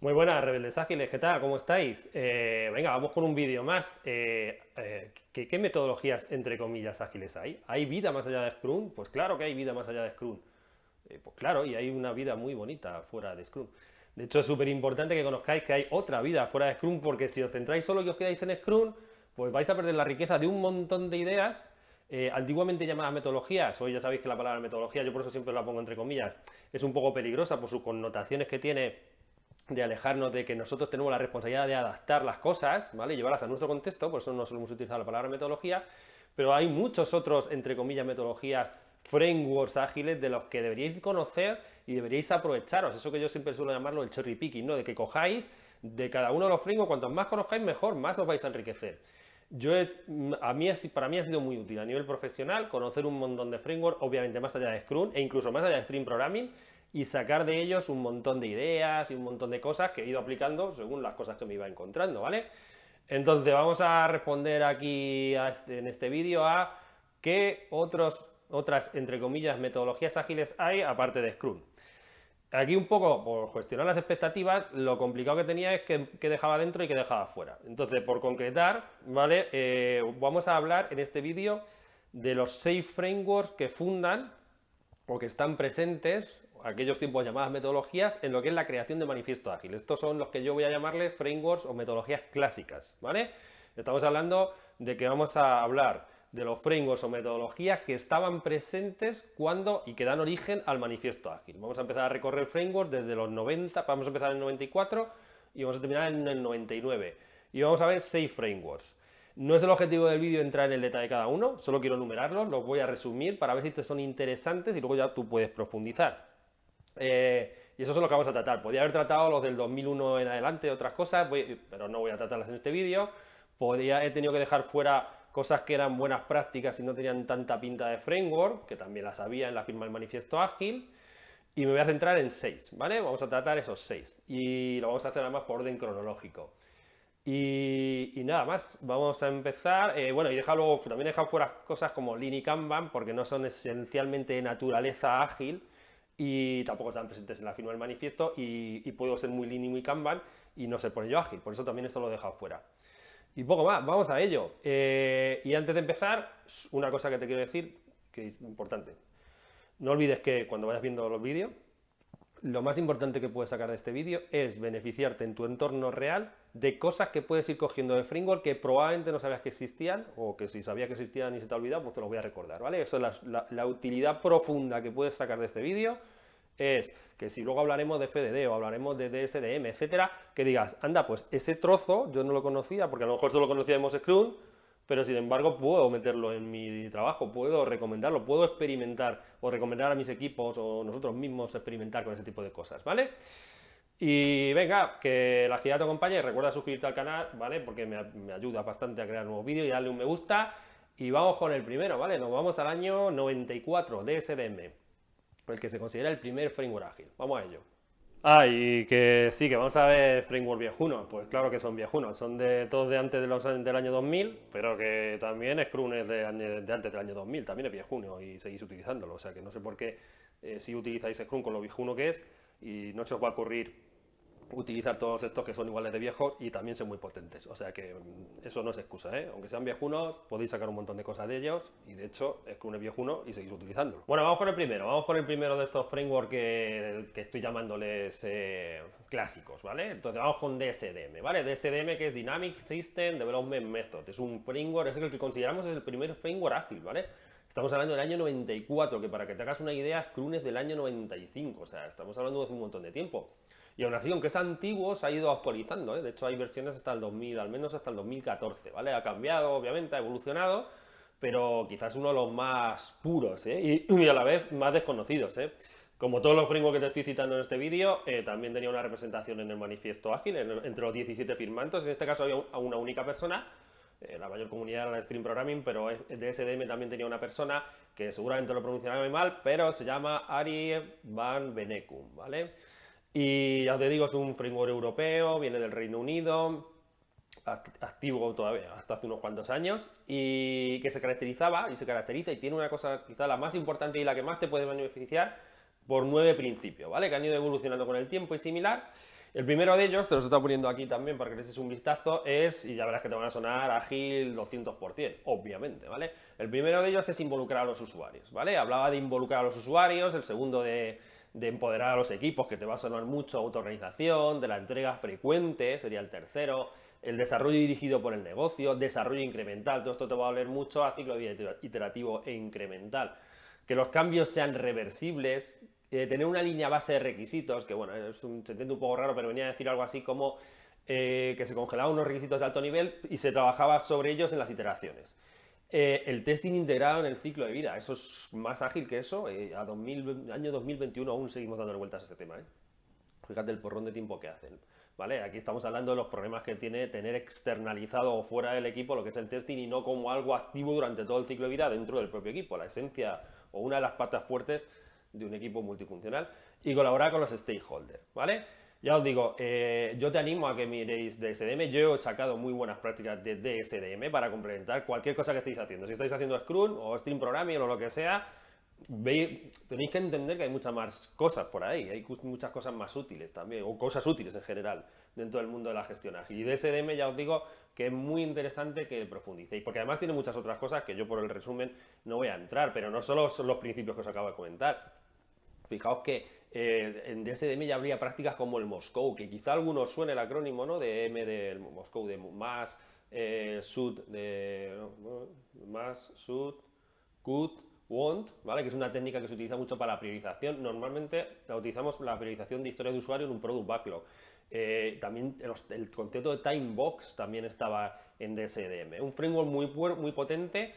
Muy buenas, rebeldes ágiles, ¿qué tal? ¿Cómo estáis? Eh, venga, vamos con un vídeo más. Eh, eh, ¿qué, metodologías, entre comillas, ágiles hay? ¿Hay vida más allá de Scrum? Pues claro que hay vida más allá de Scrum. pues claro, y hay una vida muy bonita fuera de Scrum. De hecho, es súper importante que conozcáis que hay otra vida fuera de Scrum, porque si os centráis solo y os quedáis en Scrum, pues vais a perder la riqueza de un montón de ideas antiguamente llamadas metodologías, hoy ya sabéis que la palabra metodología, yo por eso siempre la pongo entre comillas, es un poco peligrosa por sus connotaciones que tiene de alejarnos de que nosotros tenemos la responsabilidad de adaptar las cosas, ¿vale? Llevarlas a nuestro contexto, por eso no solemos utilizar la palabra metodología, pero hay muchos otros, entre comillas, metodologías, frameworks ágiles de los que deberíais conocer y deberíais aprovecharos. Eso que yo siempre suelo llamarlo el cherry picking, ¿no? De que cojáis de cada uno de los frameworks, cuantos más conozcáis, mejor, más os vais a enriquecer. Yo a mí, para mí ha sido muy útil a nivel profesional conocer un montón de frameworks, obviamente más allá de Scrum e incluso más allá de Stream Programming, y sacar de ellos un montón de ideas y un montón de cosas que he ido aplicando según las cosas que me iba encontrando, ¿vale? Entonces vamos a responder aquí este, en este vídeo a qué otros, otras, entre comillas, metodologías ágiles hay aparte de Scrum. Aquí un poco, por gestionar las expectativas, lo complicado que tenía es que, dejaba dentro y que dejaba fuera. Entonces, por concretar, ¿vale? Eh, vamos a hablar en este vídeo de los seis frameworks que fundan o que están presentes aquellos tiempos llamadas metodologías en lo que es la creación de manifiesto ágil. Estos son los que yo voy a llamarles frameworks o metodologías clásicas, ¿vale? Estamos hablando de que vamos a hablar de los frameworks o metodologías que estaban presentes cuando y que dan origen al manifiesto ágil. Vamos a empezar a recorrer frameworks desde los 90, vamos a empezar en el 94 y vamos a terminar en el 99. Y vamos a ver seis frameworks. No es el objetivo del vídeo entrar en el detalle de cada uno, solo quiero enumerarlos, los voy a resumir para ver si te son interesantes y luego ya tú puedes profundizar. Eh, y eso es lo que vamos a tratar. Podría haber tratado los del 2001 en adelante, otras cosas, pero no voy a tratarlas en este vídeo. Podría, he tenido que dejar fuera cosas que eran buenas prácticas y no tenían tanta pinta de framework, que también las había en la firma del manifiesto ágil. Y me voy a centrar en seis, ¿vale? Vamos a tratar esos seis. Y lo vamos a hacer además por orden cronológico. Y, nada más, vamos a empezar. Eh, bueno, y deja luego, también fuera cosas como Lean y Kanban, porque no son esencialmente de naturaleza ágil, y tampoco están presentes en la firma del manifiesto y, puedo ser muy lean y muy kanban y no ser por ello ágil, por eso también eso lo he dejado fuera. Y poco más, vamos a ello. Eh, y antes de empezar, una cosa que te quiero decir, que es importante. No olvides que cuando vayas viendo los vídeos, lo más importante que puedes sacar de este vídeo es beneficiarte en tu entorno real de cosas que puedes ir cogiendo de framework que probablemente no sabías que existían o que si sabías que existían y se te ha olvidado, pues te lo voy a recordar, ¿vale? Eso es la, utilidad profunda que puedes sacar de este vídeo es que si luego hablaremos de FDD o hablaremos de DSDM, etcétera, que digas, anda, pues ese trozo yo no lo conocía, porque a lo mejor solo conocíamos Scrum, pero sin embargo puedo meterlo en mi trabajo, puedo recomendarlo, puedo experimentar o recomendar a mis equipos o nosotros mismos experimentar con ese tipo de cosas, ¿vale? Y venga, que la agilidad te acompañe, recuerda suscribirte al canal, ¿vale? Porque me, ayuda bastante a crear nuevos vídeos y darle un me gusta. Y vamos con el primero, ¿vale? Nos vamos al año 94 de SDM, el que se considera el primer framework ágil. Vamos a ello. Ah, y que sí, que vamos a ver framework viejunos. Pues claro que son viejunos, son de todos de antes del año 2000, pero que también Scrum es de, antes del año 2000, también es viejuno y seguís utilizándolo. O sea que no sé por qué eh, si utilizáis Scrum con lo viejuno que es y no se os va a ocurrir utilizar todos estos que son iguales de viejos y también son muy potentes. O sea que mm, eso no es excusa, ¿eh? Aunque sean viejunos, podéis sacar un montón de cosas de ellos y de hecho es que uno es viejuno y seguís utilizándolo. Bueno, vamos con el primero. Vamos con el primero de estos frameworks que, estoy llamándoles eh, clásicos, ¿vale? Entonces vamos con DSDM, ¿vale? DSDM que es Dynamic System Development Method. Es un framework, es el que consideramos es el primer framework ágil, ¿vale? Estamos hablando del año 94, que para que te hagas una idea, Scrum es del año 95, o sea, estamos hablando de un montón de tiempo. Y aún así, aunque es antiguo, se ha ido actualizando, ¿eh? de hecho hay versiones hasta el 2000, al menos hasta el 2014, ¿vale? Ha cambiado, obviamente, ha evolucionado, pero quizás uno de los más puros ¿eh? y, a la vez más desconocidos. ¿eh? Como todos los frameworks que te estoy citando en este vídeo, también tenía una representación en el manifiesto ágil, entre los 17 firmantes, en este caso había una única persona, la mayor comunidad era la Stream Programming, pero DSDM también tenía una persona que seguramente lo pronunciará muy mal, pero se llama Ari Van Benecum, ¿vale? Y ya te digo, es un framework europeo, viene del Reino Unido, activo todavía hasta hace unos cuantos años y que se caracterizaba y se caracteriza y tiene una cosa quizá la más importante y la que más te puede beneficiar por nueve principios, ¿vale? Que han ido evolucionando con el tiempo y similar. El primero de ellos, te los estoy poniendo aquí también para que les des un vistazo, es, y ya verás que te van a sonar ágil 200%, obviamente, ¿vale? El primero de ellos es involucrar a los usuarios, ¿vale? Hablaba de involucrar a los usuarios, el segundo de, empoderar a los equipos, que te va a sonar mucho autorganización, de la entrega frecuente, sería el tercero, el desarrollo dirigido por el negocio, desarrollo incremental, todo esto te va a valer mucho a ciclo de iterativo e incremental. Que los cambios sean reversibles, eh, tener una línea base de requisitos, que bueno, es un, se entiende un poco raro, pero venía a decir algo así como eh, que se congelaban unos requisitos de alto nivel y se trabajaba sobre ellos en las iteraciones. Eh, el testing integrado en el ciclo de vida, eso es más ágil que eso. a 2000, año 2021 aún seguimos dando vueltas a ese tema. Fíjate el porrón de tiempo que hacen. ¿Vale? Aquí estamos hablando de los problemas que tiene tener externalizado o fuera del equipo lo que es el testing y no como algo activo durante todo el ciclo de vida dentro del propio equipo. La esencia o una de las patas fuertes de un equipo multifuncional y colaborar con los stakeholders, ¿vale? Ya os digo, eh, yo te animo a que miréis DSDM. Yo he sacado muy buenas prácticas de DSDM para complementar cualquier cosa que estéis haciendo. Si estáis haciendo Scrum o Stream Programming o lo que sea, veis, tenéis que entender que hay muchas más cosas por ahí. Hay muchas cosas más útiles también, o cosas útiles en general dentro del mundo de la gestión ágil. Y DSDM ya os digo que es muy interesante que profundicéis, porque además tiene muchas otras cosas que yo por el resumen no voy a entrar, pero no solo son los principios que os acabo de comentar Fijaos que eh, en DSDM ya habría prácticas como el Moscow, que quizá a algunos suene el acrónimo ¿no? de M del Moscow, de más, eh, sud, de más, sud, could, want, ¿vale? que es una técnica que se utiliza mucho para la priorización. Normalmente la utilizamos la priorización de historia de usuario en un product backlog. Eh, también el, concepto de time box también estaba en DSDM. Un framework muy, muy potente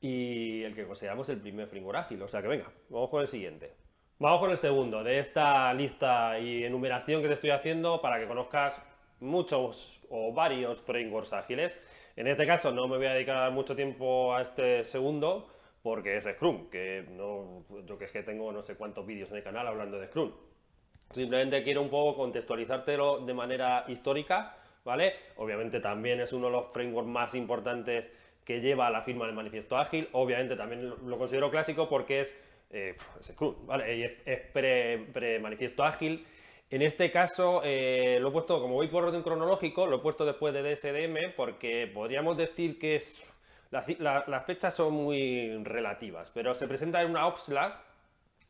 y el que consideramos el primer framework ágil. O sea que venga, vamos con el siguiente. Vamos con el segundo de esta lista y enumeración que te estoy haciendo para que conozcas muchos o varios frameworks ágiles. En este caso no me voy a dedicar mucho tiempo a este segundo porque es Scrum, que no, yo que es que tengo no sé cuántos vídeos en el canal hablando de Scrum. Simplemente quiero un poco contextualizártelo de manera histórica, ¿vale? Obviamente también es uno de los frameworks más importantes que lleva la firma del manifiesto ágil. Obviamente también lo considero clásico porque es eh, es pre-manifiesto ágil. En este caso eh, lo he puesto, como voy por orden cronológico, lo he puesto después de DSDM porque podríamos decir que es, las, fechas son muy relativas, pero se presenta en una OPSLA,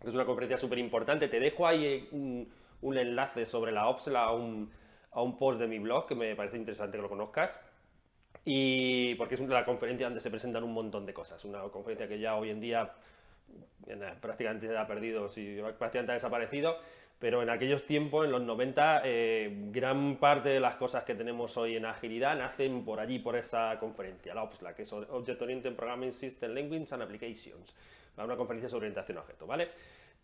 que es una conferencia súper importante. Te dejo ahí un, enlace sobre la OPSLA a un, a un post de mi blog que me parece interesante que lo conozcas. Y porque es una conferencia donde se presentan un montón de cosas, una conferencia que ya hoy en día prácticamente ha perdido, sí, prácticamente ha desaparecido, pero en aquellos tiempos, en los 90, eh, gran parte de las cosas que tenemos hoy en agilidad nacen por allí, por esa conferencia, la OPSLA, que es Object Oriented Programming System Language and Applications, una conferencia sobre orientación a objetos, ¿vale?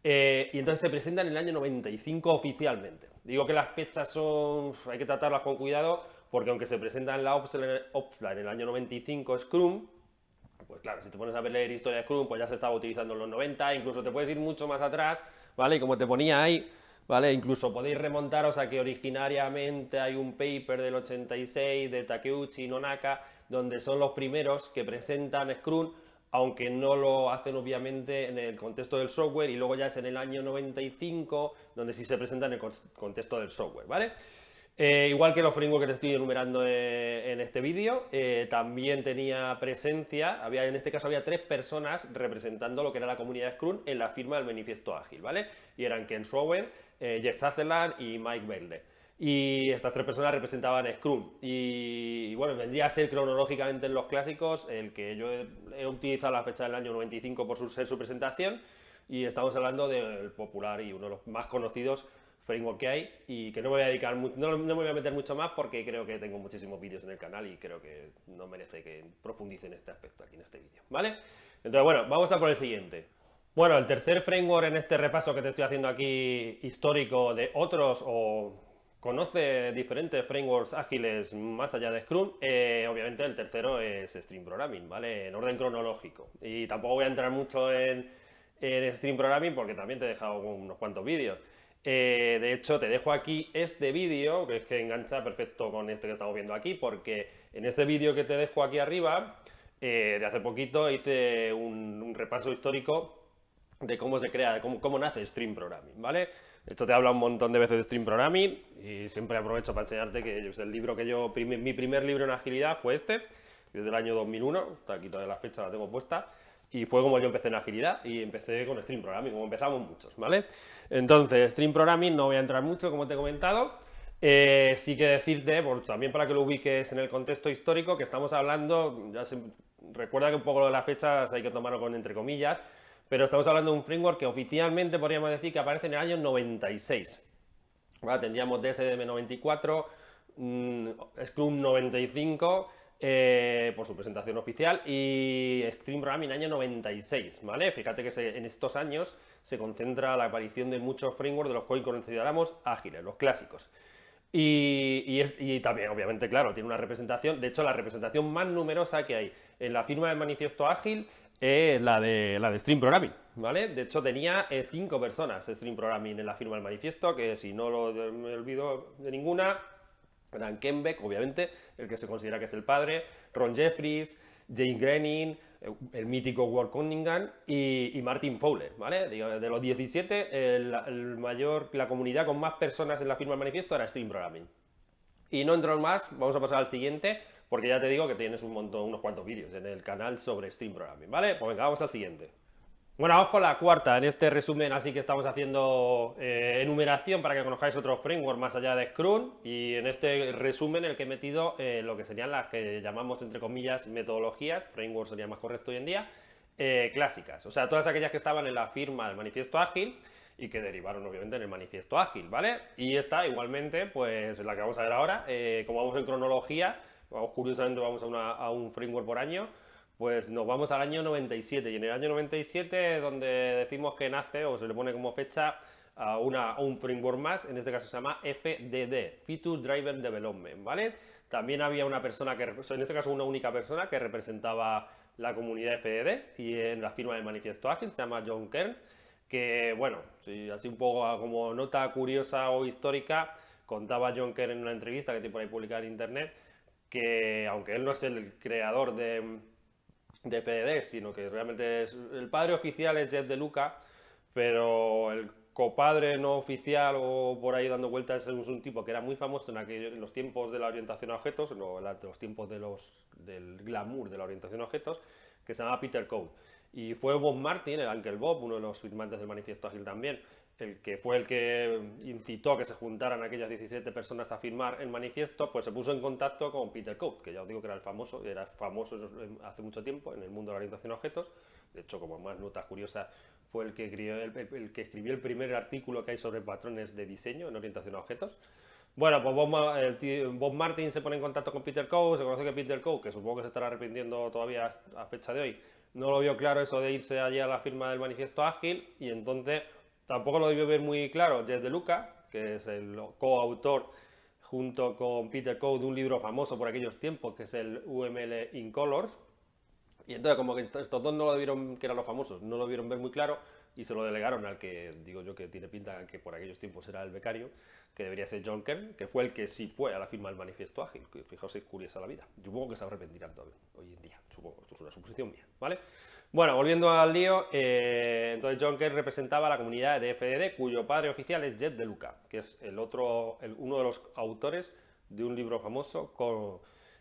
Eh, y entonces se presenta en el año 95 oficialmente. Digo que las fechas son, hay que tratarlas con cuidado, porque aunque se presenta en la OPSLA en el año 95 Scrum, pues claro, si te pones a leer historia de Scrum, pues ya se estaba utilizando en los 90, incluso te puedes ir mucho más atrás, ¿vale? Y como te ponía ahí, ¿vale? Incluso podéis remontaros a que originariamente hay un paper del 86 de Takeuchi y Nonaka, donde son los primeros que presentan Scrum, aunque no lo hacen obviamente en el contexto del software, y luego ya es en el año 95, donde sí se presenta en el contexto del software, ¿vale? Eh, igual que los frameworks que te estoy enumerando eh, en este vídeo, eh, también tenía presencia, había, en este caso había tres personas representando lo que era la comunidad Scrum en la firma del manifiesto ágil, ¿vale? Y eran Ken Schroeder, Jeff Sutherland y Mike Belde. Y estas tres personas representaban Scrum. Y, bueno, vendría a ser cronológicamente en los clásicos el que yo he, utilizado la fecha del año 95 por ser su presentación. Y estamos hablando del popular y uno de los más conocidos framework que hay y que no me voy a dedicar no, no, me voy a meter mucho más porque creo que tengo muchísimos vídeos en el canal y creo que no merece que profundice en este aspecto aquí en este vídeo, ¿vale? Entonces, bueno, vamos a por el siguiente. Bueno, el tercer framework en este repaso que te estoy haciendo aquí histórico de otros o conoce diferentes frameworks ágiles más allá de Scrum, eh, obviamente el tercero es Stream Programming, ¿vale? En orden cronológico. Y tampoco voy a entrar mucho en, en Stream Programming porque también te he dejado unos cuantos vídeos. Eh, de hecho, te dejo aquí este vídeo, que es que engancha perfecto con este que estamos viendo aquí, porque en este vídeo que te dejo aquí arriba, eh, de hace poquito hice un, repaso histórico de cómo se crea, de cómo, nace Stream Programming, ¿vale? Esto te habla un montón de veces de Stream Programming y siempre aprovecho para enseñarte que el libro que yo, mi primer libro en agilidad fue este, desde el año 2001, está aquí toda la fecha, la tengo puesta, y fue como yo empecé en agilidad y empecé con Stream Programming, como empezamos muchos, ¿vale? Entonces, Stream Programming no voy a entrar mucho, como te he comentado, eh, sí que decirte, también para que lo ubiques en el contexto histórico, que estamos hablando, recuerda que un poco lo de las fechas hay que tomarlo con entre comillas, pero estamos hablando de un framework que oficialmente podríamos decir que aparece en el año 96. Tendríamos DSDM 94, mm, Scrum 95, eh, por su presentación oficial, y Extreme Programming año 96, ¿vale? Fíjate que en estos años se concentra la aparición de muchos frameworks de los cuales consideramos ágiles, los clásicos. Y, también, obviamente, claro, tiene una representación, de hecho, la representación más numerosa que hay en la firma del manifiesto ágil es la de, la de Stream Programming, ¿vale? De hecho, tenía eh, cinco personas Stream Programming en la firma del manifiesto, que si no lo, me olvido de ninguna, eran Ken Beck, obviamente, el que se considera que es el padre, Ron Jeffries, Jane Grenin, eh, el mítico Walt Cunningham y, Martin Fowler, ¿vale? De los 17, el, mayor, la comunidad con más personas en la firma del manifiesto era Stream Programming. Y no entro más, vamos a pasar al siguiente, porque ya te digo que tienes un montón, unos cuantos vídeos en el canal sobre Stream Programming, ¿vale? Pues venga, vamos al siguiente. Bueno, vamos con la cuarta en este resumen, así que estamos haciendo eh, enumeración para que conozcáis otros frameworks más allá de Scrum y en este resumen el que he metido eh, lo que serían las que llamamos entre comillas metodologías, framework sería más correcto hoy en día, eh, clásicas, o sea, todas aquellas que estaban en la firma del manifiesto ágil y que derivaron obviamente en el manifiesto ágil, ¿vale? Y esta igualmente, pues la que vamos a ver ahora, como vamos en cronología, curiosamente vamos a, a un framework por año, pues nos vamos al año 97 y en el año 97 donde decimos que nace o se le pone como fecha a, una, un framework más, en este caso se llama FDD, Feature Driven Development, ¿vale? También había una persona que, en este caso una única persona que representaba la comunidad FDD y en la firma del manifiesto ágil se llama John Kern, que bueno, así un poco como nota curiosa o histórica, contaba John Kern en una entrevista que tiene por ahí publicada en internet, que aunque él no es el creador de de FDD, sino que realmente es, el padre oficial es Jeff de Luca, pero el copadre no oficial o por ahí dando vueltas es un tipo que era muy famoso en, aquellos, los tiempos de la orientación a objetos, en los tiempos del glamour de la orientación a objetos, que se llama Peter Code. Y fue Bob Martin, el Uncle Bob, uno de los firmantes del manifiesto ágil también, el que fue el que incitó a que se juntaran aquellas 17 personas a firmar el manifiesto, pues se puso en contacto con Peter Code, que ya os digo que era el famoso, era famoso hace mucho tiempo en el mundo de la orientación a objetos. De hecho, como más nota curiosa, fue el que, escribió el, primer artículo que hay sobre patrones de diseño en orientación a objetos. Bueno, pues Bob, Martin se pone en contacto con Peter Code, se conoce que Peter Code, que supongo que se estará arrepintiendo todavía a fecha de hoy, no lo vio claro eso de irse allí a la firma del manifiesto ágil y entonces Tampoco lo debió ver muy claro Jeff De Luca, que es el coautor junto con Peter Code de un libro famoso por aquellos tiempos, que es el UML in Colors. Y entonces, como que estos dos no lo vieron, que eran los famosos, no lo vieron ver muy claro y se lo delegaron al que, digo yo, que tiene pinta que por aquellos tiempos era el becario, que debería ser John Kern, que fue el que sí fue a la firma del manifiesto ágil. Fijaos, es curiosa la vida. Yo supongo que se arrepentirán todavía, hoy en día. Supongo, esto es una suposición mía, ¿vale? Bueno, volviendo al lío, eh, entonces John Kerr representaba la comunidad de FDD, cuyo padre oficial es Jet de Luca, que es el otro, uno de los autores de un libro famoso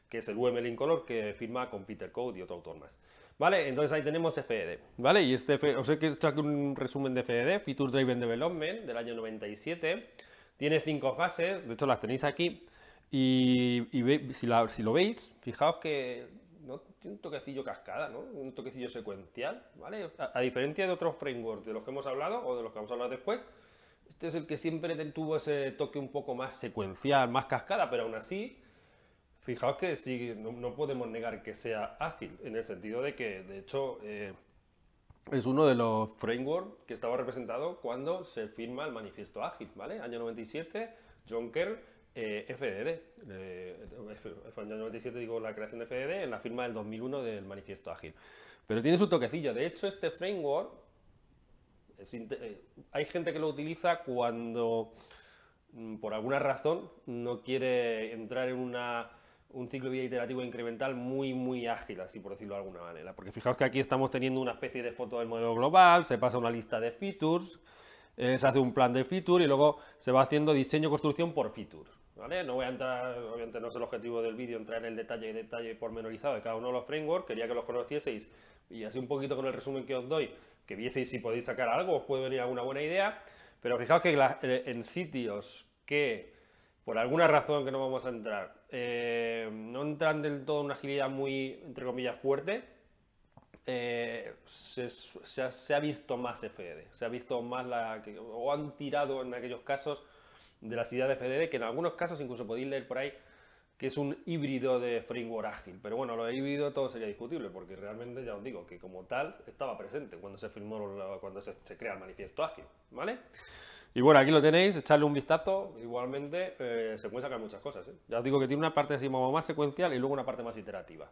que es el UML in Color, que firma con Peter Code y otro autor más. ¿Vale? Entonces ahí tenemos FDD, ¿vale? Y este, os he hecho aquí un resumen de FDD, Feature Driven Development, del año 97. Tiene cinco fases, de hecho las tenéis aquí. Y, si lo veis, fijaos que ¿no? tiene un toquecillo cascada, ¿no? un toquecillo secuencial, ¿vale? A, diferencia de otros frameworks de los que hemos hablado o de los que vamos a hablar después, este es el que siempre tuvo ese toque un poco más secuencial, más cascada, pero aún así, fijaos que sí, no, podemos negar que sea ágil, en el sentido de que, de hecho, eh, es uno de los frameworks que estaba representado cuando se firma el manifiesto ágil, ¿vale? Año 97, John Kerr eh, FDD, eh, en el 97 digo la creación de FDD en la firma del 2001 del manifiesto ágil. Pero tiene su toquecillo. De hecho, este framework, eh, hay gente que lo utiliza cuando mm, por alguna razón no quiere entrar en un ciclo de vida iterativo incremental muy, muy ágil, así por decirlo de alguna manera. Porque fijaos que aquí estamos teniendo una especie de foto del modelo global, se pasa una lista de features, eh, se hace un plan de feature y luego se va haciendo diseño-construcción por feature. No voy a entrar, obviamente no es el objetivo del vídeo entrar en el detalle y detalle pormenorizado de cada uno de los frameworks, quería que los conocieseis y así un poquito con el resumen que os doy, que vieseis si podéis sacar algo, os puede venir alguna buena idea, pero fijaos que eh, en sitios que por alguna razón que no vamos a entrar, eh, no entran del todo en una agilidad muy, entre comillas, fuerte, eh, se, ha, visto más FDD, se ha visto más la o han tirado en aquellos casos de las ideas de FDD, que en algunos casos incluso podéis leer por ahí que es un híbrido de framework ágil, pero bueno, lo de híbrido todo sería discutible, porque realmente ya os digo que como tal estaba presente cuando se firmó, cuando se, crea el manifiesto ágil, ¿vale? Y bueno, aquí lo tenéis, echarle un vistazo, igualmente eh, se pueden sacar muchas cosas. ¿eh? Ya os digo que tiene una parte así más secuencial y luego una parte más iterativa.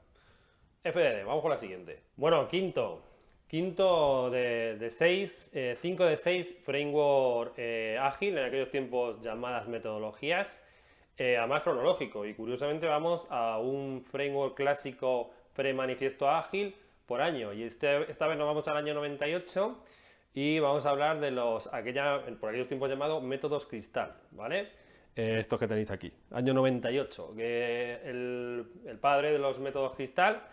FDD, vamos con la siguiente. Bueno, quinto. Quinto de 6, 5 eh, de 6 framework ágil, en aquellos tiempos llamadas metodologías, a más cronológico. Y curiosamente vamos a un framework clásico pre-manifiesto ágil por año. Y este, esta vez nos vamos al año 98 y vamos a hablar de los, aquella, por aquellos tiempos llamados métodos cristal, ¿vale? Eh, estos que tenéis aquí, año 98, que el, padre de los métodos cristal,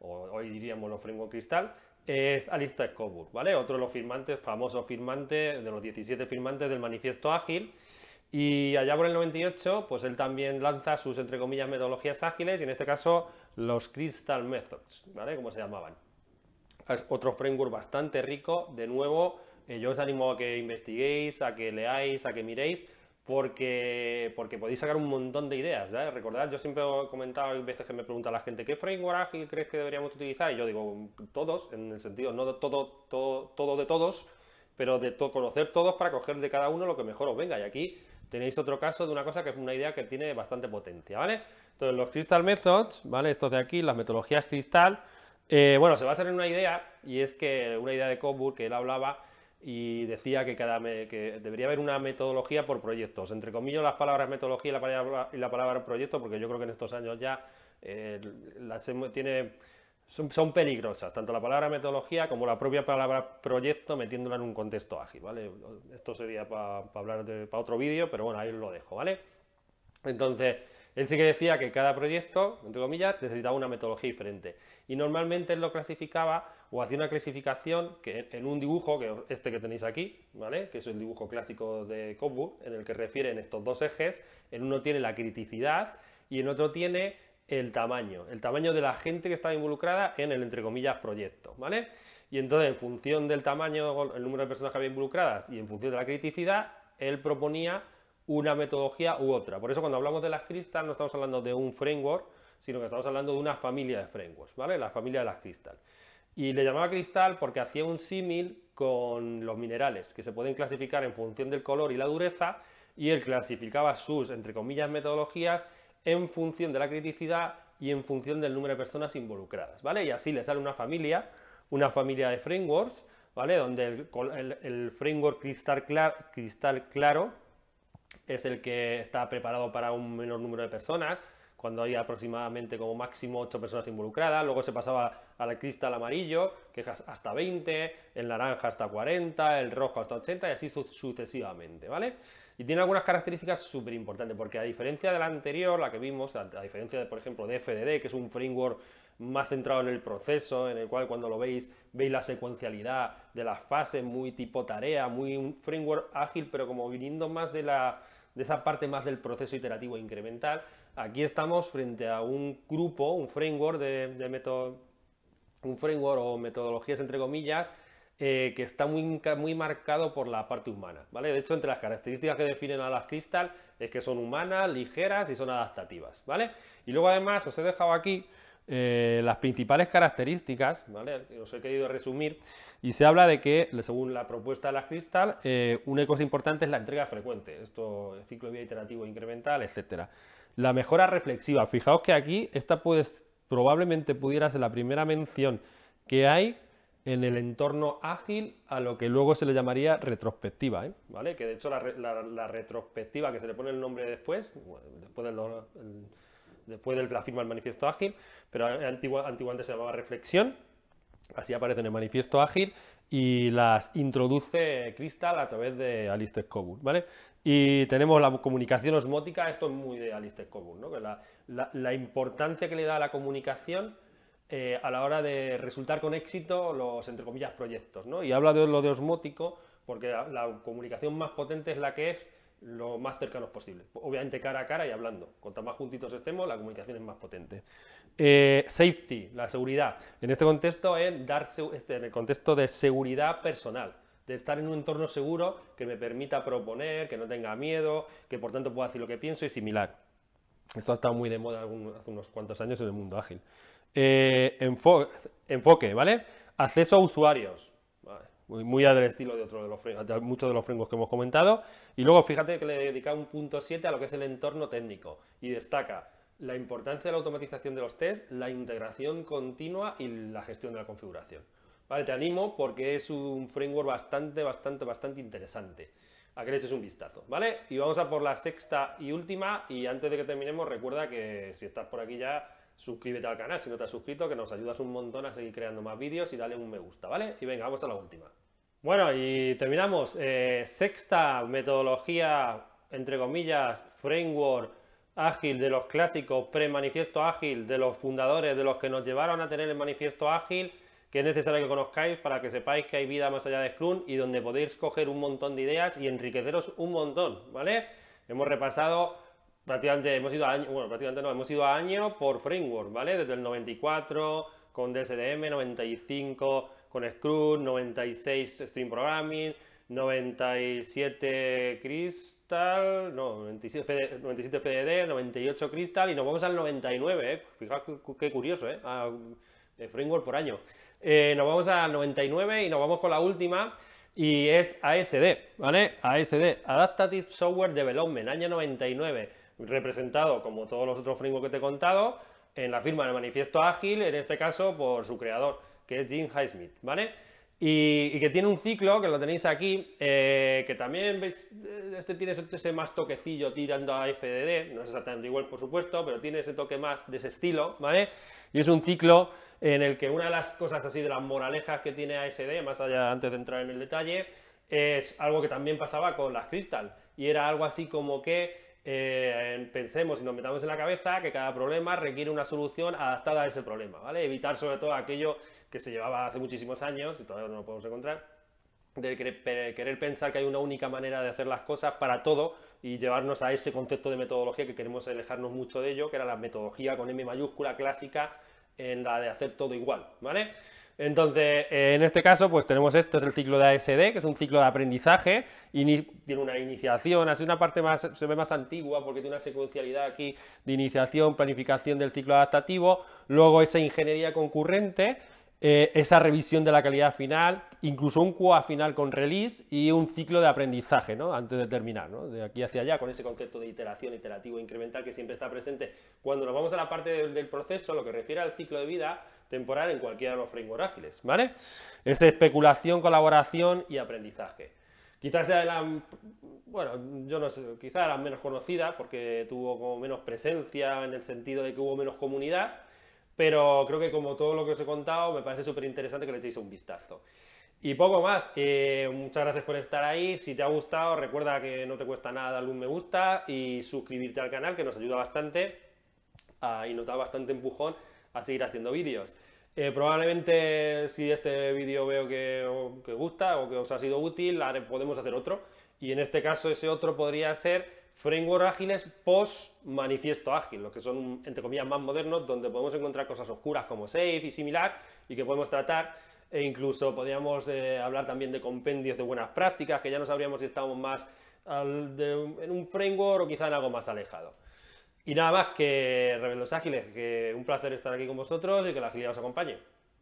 o hoy diríamos los framework cristal, es Alistair Coburn, ¿vale? Otro de los firmantes, famoso firmante, de los 17 firmantes del manifiesto ágil, y allá por el 98, pues él también lanza sus, entre comillas, metodologías ágiles, y en este caso, los Crystal Methods, ¿vale? Como se llamaban. Es otro framework bastante rico. De nuevo, eh, yo os animo a que investiguéis, a que leáis, a que miréis, porque, porque podéis sacar un montón de ideas. Recordad, yo siempre he comentado, hay veces que me pregunta la gente, ¿qué framework ágil crees que deberíamos utilizar? Y yo digo, todos, en el sentido, no todo, todo, todo de todos, pero de conocer todos para coger de cada uno lo que mejor os venga. Y aquí tenéis otro caso de una cosa que es una idea que tiene bastante potencia, ¿vale? Entonces, los Crystal Methods, ¿vale? Estos de aquí, las metodologías cristal, eh, bueno, se basa en una idea, y es que una idea de Coburn que él hablaba y decía que, cada que debería haber una metodología por proyectos. Entre comillas, las palabras metodología y la palabra, y la palabra proyecto, porque yo creo que en estos años ya eh, tiene, son, peligrosas, tanto la palabra metodología como la propia palabra proyecto, metiéndola en un contexto ágil, ¿vale? Esto sería para hablar de para otro vídeo, pero bueno, ahí lo dejo, ¿vale? Entonces, él sí que decía que cada proyecto, entre comillas, necesitaba una metodología diferente. Y normalmente él lo clasificaba o hacía una clasificación que en un dibujo, que este que tenéis aquí, ¿vale? que es el dibujo clásico de Coburn, en el que refieren estos dos ejes, en uno tiene la criticidad y en otro tiene el tamaño, el tamaño de la gente que estaba involucrada en el, entre comillas, proyecto, ¿vale? Y entonces, en función del tamaño, el número de personas que había involucradas y en función de la criticidad, él proponía una metodología u otra. Por eso cuando hablamos de las Crystal no estamos hablando de un framework, sino que estamos hablando de una familia de frameworks, ¿vale? La familia de las Crystal. Y le llamaba cristal porque hacía un símil con los minerales, que se pueden clasificar en función del color y la dureza, y él clasificaba sus, entre comillas, metodologías en función de la criticidad y en función del número de personas involucradas, ¿vale? Y así le sale una familia, una familia de frameworks, ¿vale? Donde el, framework cristal, cristal claro es el que está preparado para un menor número de personas, cuando hay aproximadamente como máximo 8 personas involucradas, luego se pasaba al cristal amarillo, que es hasta 20, el naranja hasta 40, el rojo hasta 80 y así sucesivamente, ¿vale? Y tiene algunas características súper importantes, porque a diferencia de la anterior, la que vimos, a, diferencia de, por ejemplo, de FDD, que es un framework más centrado en el proceso, en el cual cuando lo veis, veis la secuencialidad de las fases, muy tipo tarea, muy un framework ágil, pero como viniendo más de la de esa parte más del proceso iterativo incremental. Aquí estamos frente a un grupo, un framework de, de método, un framework o metodologías entre comillas, eh, que está muy, muy marcado por la parte humana, ¿vale? De hecho, entre las características que definen a las Crystal es que son humanas, ligeras y son adaptativas, ¿vale? Y luego además os he dejado aquí eh, las principales características, ¿vale? Os he querido resumir, y se habla de que, según la propuesta de las Crystal, eh, una cosa importante es la entrega frecuente, esto, ciclo de vida iterativo incremental, etcétera. La mejora reflexiva, fijaos que aquí esta pues, probablemente pudiera ser la primera mención que hay en el entorno ágil a lo que luego se le llamaría retrospectiva, ¿eh? ¿vale? Que de hecho la, retrospectiva, que se le pone el nombre después, después del después de la firma del manifiesto ágil, pero antiguamente se llamaba reflexión, así aparece en el manifiesto ágil, y las introduce Crystal a través de Alistair Coburn, ¿vale? Y tenemos la comunicación osmótica, esto es muy de Alistair Coburn, ¿no? La, importancia que le da a la comunicación eh, a la hora de resultar con éxito los, entre comillas, proyectos, ¿no? Y habla de lo de osmótico porque la, comunicación más potente es la que es lo más cercanos posible. Obviamente cara a cara y hablando. Cuanto más juntitos estemos, la comunicación es más potente. Eh, safety, la seguridad. En este contexto es darse, este, en el contexto de seguridad personal, de estar en un entorno seguro que me permita proponer, que no tenga miedo, que por tanto pueda decir lo que pienso y similar. Esto ha estado muy de moda hace unos cuantos años en el mundo ágil. Eh, enfoque, ¿vale? Acceso a usuarios muy, del estilo de otro de los muchos de los frameworks que hemos comentado. Y luego fíjate que le dedica un punto 7 a lo que es el entorno técnico y destaca la importancia de la automatización de los tests, la integración continua y la gestión de la configuración. Vale, te animo porque es un framework bastante, bastante, bastante interesante. A que le eches un vistazo, ¿vale? Y vamos a por la sexta y última. Y antes de que terminemos, recuerda que si estás por aquí ya, suscríbete al canal si no te has suscrito, que nos ayudas un montón a seguir creando más vídeos y dale un me gusta, ¿vale? Y venga, vamos a la última. Bueno, y terminamos. Eh, sexta metodología, entre comillas, framework ágil de los clásicos, pre-manifiesto ágil, de los fundadores, de los que nos llevaron a tener el manifiesto ágil, que es necesario que conozcáis para que sepáis que hay vida más allá de Scrum y donde podéis coger un montón de ideas y enriqueceros un montón, ¿vale? Hemos repasado prácticamente hemos ido a año, bueno, prácticamente no, hemos ido a año por framework, ¿vale? Desde el 94 con DSDM, 95 con Scrum, 96 Stream Programming, 97 Crystal, no, 97, 97 FDD, 98 Crystal y nos vamos al 99, ¿eh? Fijaos qué, curioso, ¿eh? framework por año. Eh, nos vamos al 99 y nos vamos con la última y es ASD, ¿vale? ASD, Adaptative Software Development, año 99 representado, como todos los otros frameworks que te he contado, en la firma del manifiesto ágil, en este caso por su creador, que es Jim Highsmith, ¿vale? Y, que tiene un ciclo, que lo tenéis aquí, eh, que también veis, eh, este tiene ese, más toquecillo tirando a FDD, no es exactamente igual por supuesto, pero tiene ese toque más de ese estilo, ¿vale? Y es un ciclo en el que una de las cosas así de las moralejas que tiene ASD, más allá antes de entrar en el detalle, es algo que también pasaba con las Crystal, y era algo así como que eh, pensemos y nos metamos en la cabeza que cada problema requiere una solución adaptada a ese problema, ¿vale? Evitar sobre todo aquello que se llevaba hace muchísimos años y todavía no lo podemos encontrar, de querer, pensar que hay una única manera de hacer las cosas para todo y llevarnos a ese concepto de metodología que queremos alejarnos mucho de ello, que era la metodología con M mayúscula clásica en la de hacer todo igual, ¿vale? Entonces, eh, en este caso, pues tenemos esto, es el ciclo de ASD, que es un ciclo de aprendizaje, y tiene una iniciación, así una parte más, se ve más antigua porque tiene una secuencialidad aquí de iniciación, planificación del ciclo adaptativo, luego esa ingeniería concurrente, eh, esa revisión de la calidad final, incluso un QA final con release y un ciclo de aprendizaje, ¿no? Antes de terminar, ¿no? De aquí hacia allá, con ese concepto de iteración, iterativo, incremental que siempre está presente. Cuando nos vamos a la parte del proceso, lo que refiere al ciclo de vida, temporal en cualquiera de los frameworks ágiles, ¿vale? Es especulación, colaboración y aprendizaje. Quizás sea la, bueno, yo no sé, quizás la menos conocida porque tuvo como menos presencia en el sentido de que hubo menos comunidad, pero creo que como todo lo que os he contado, me parece súper interesante que le echéis un vistazo. Y poco más, muchas gracias por estar ahí, si te ha gustado recuerda que no te cuesta nada darle un me gusta y suscribirte al canal que nos ayuda bastante y nos da bastante empujón a seguir haciendo vídeos. Eh, probablemente si este vídeo veo que, gusta o que os ha sido útil, podemos hacer otro. Y en este caso ese otro podría ser framework ágiles post manifiesto ágil, los que son entre comillas más modernos, donde podemos encontrar cosas oscuras como Safe y similar y que podemos tratar e incluso podríamos eh, hablar también de compendios de buenas prácticas, que ya no sabríamos si estamos más en un framework o quizá en algo más alejado. Y nada más que Rebeldes Ágiles, que un placer estar aquí con vosotros y que la agilidad os acompañe.